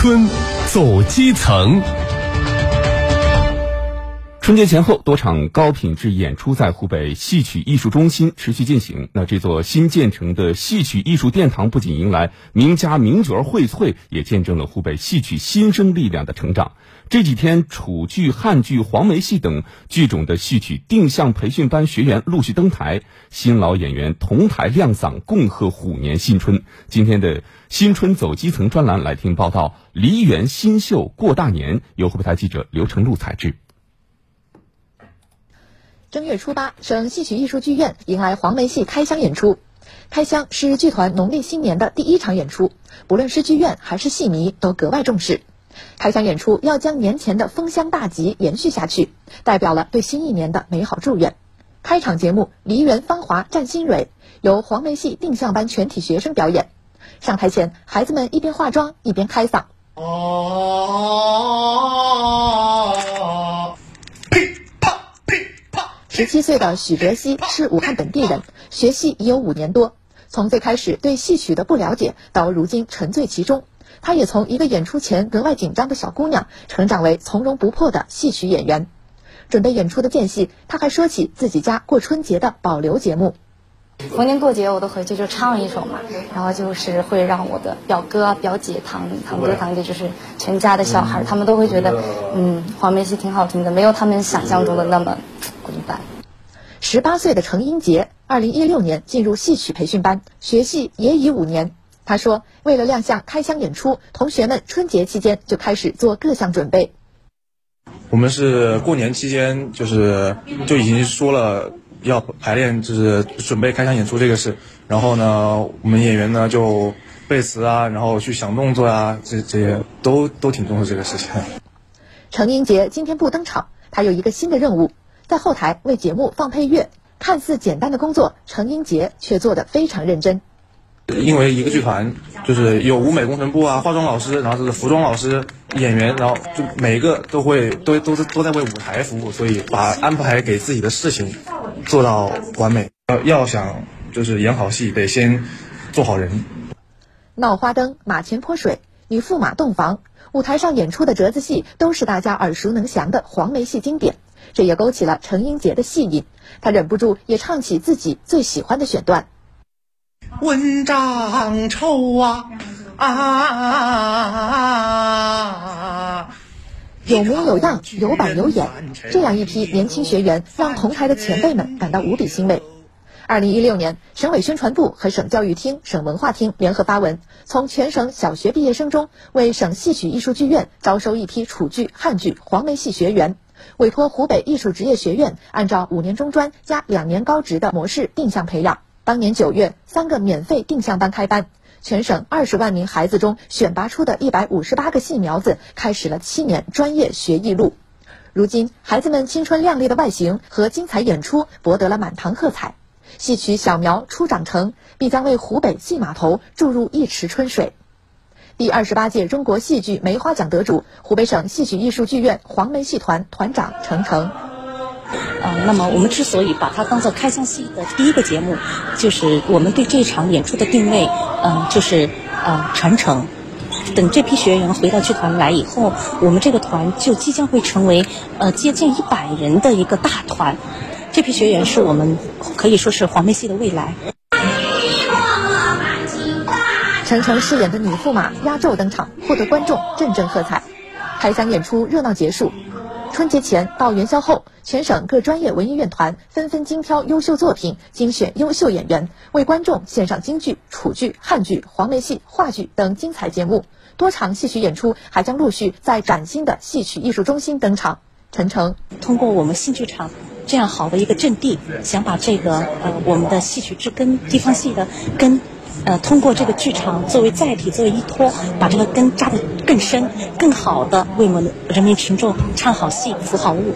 村走基层。春节前后，多场高品质演出在湖北戏曲艺术中心持续进行。那这座新建成的戏曲艺术殿堂，不仅迎来名家名角荟萃，也见证了湖北戏曲新生力量的成长。这几天，楚剧、汉剧、黄梅戏等剧种的戏曲定向培训班学员陆续登台，新老演员同台亮嗓，共贺虎年新春。今天的新春走基层专栏来听报道：梨园新秀过大年，由湖北台记者刘成禄采制。正月初八，省戏曲艺术剧院迎来黄梅戏开箱演出。开箱是剧团农历新年的第一场演出，不论是剧院还是戏迷都格外重视。开箱演出要将年前的封箱大吉延续下去，代表了对新一年的美好祝愿。开场节目《梨园芳华占新蕊》由黄梅戏定向班全体学生表演。上台前，孩子们一边化妆一边开嗓。十七岁的许哲熙是武汉本地人，学戏已有五年多。从最开始对戏曲的不了解，到如今沉醉其中，他也从一个演出前格外紧张的小姑娘，成长为从容不迫的戏曲演员。准备演出的间隙，他还说起自己家过春节的保留节目。逢年过节我都回去就唱一首嘛，然后就是会让我的表哥、表姐、堂堂哥、堂姐，就是全家的小孩，他们都会觉得，嗯，黄梅戏挺好听的，没有他们想象中的那么十八岁的程英杰，二零一六年进入戏曲培训班学戏也已五年。他说，为了亮相开箱演出，同学们春节期间就开始做各项准备。我们是过年期间，就是就已经说了要排练，就是准备开箱演出这个事。然后呢，我们演员呢就背词啊，然后去想动作啊，这这些都都挺重视这个事情。程英杰今天不登场，他有一个新的任务。在后台为节目放配乐，看似简单的工作，程英杰却做得非常认真。因为一个剧团就是有舞美工程部啊、化妆老师，然后就是服装老师、演员，然后就每一个都会都都是都在为舞台服务，所以把安排给自己的事情做到完美。要要想就是演好戏，得先做好人。闹花灯、马前泼水、女驸马洞房，舞台上演出的折子戏都是大家耳熟能详的黄梅戏经典。这也勾起了程英杰的戏瘾，他忍不住也唱起自己最喜欢的选段。文章丑啊啊！有模有样，有板有眼，这样一批年轻学员让同台的前辈们感到无比欣慰。二零一六年，省委宣传部和省教育厅、省文化厅联合发文，从全省小学毕业生中为省戏曲艺术剧院招收一批楚剧、汉剧、黄梅戏学员。委托湖北艺术职业学院按照五年中专加两年高职的模式定向培养。当年九月，三个免费定向班开班，全省二十万名孩子中选拔出的一百五十八个戏苗子，开始了七年专业学艺路。如今，孩子们青春靓丽的外形和精彩演出博得了满堂喝彩，戏曲小苗初长成，必将为湖北戏码头注入一池春水。第二十八届中国戏剧梅花奖得主、湖北省戏曲艺术剧院黄梅戏团团长程程。呃，那么我们之所以把它当做开箱戏的第一个节目，就是我们对这场演出的定位，呃，就是呃传承。等这批学员回到剧团来以后，我们这个团就即将会成为呃接近一百人的一个大团。这批学员是我们可以说是黄梅戏的未来。陈程饰演的女驸马压轴登场，获得观众阵阵喝彩。开箱演出热闹结束，春节前到元宵后，全省各专业文艺院团纷纷精挑优秀作品，精选优秀演员，为观众献上京剧、楚剧、汉剧、黄梅戏、话剧等精彩节目。多场戏曲演出还将陆续在崭新的戏曲艺术中心登场。陈诚通过我们新剧场这样好的一个阵地，想把这个呃我们的戏曲之根、地方戏的根。呃，通过这个剧场作为载体，作为依托，把这个根扎得更深，更好的为我们人民群众唱好戏、服好务。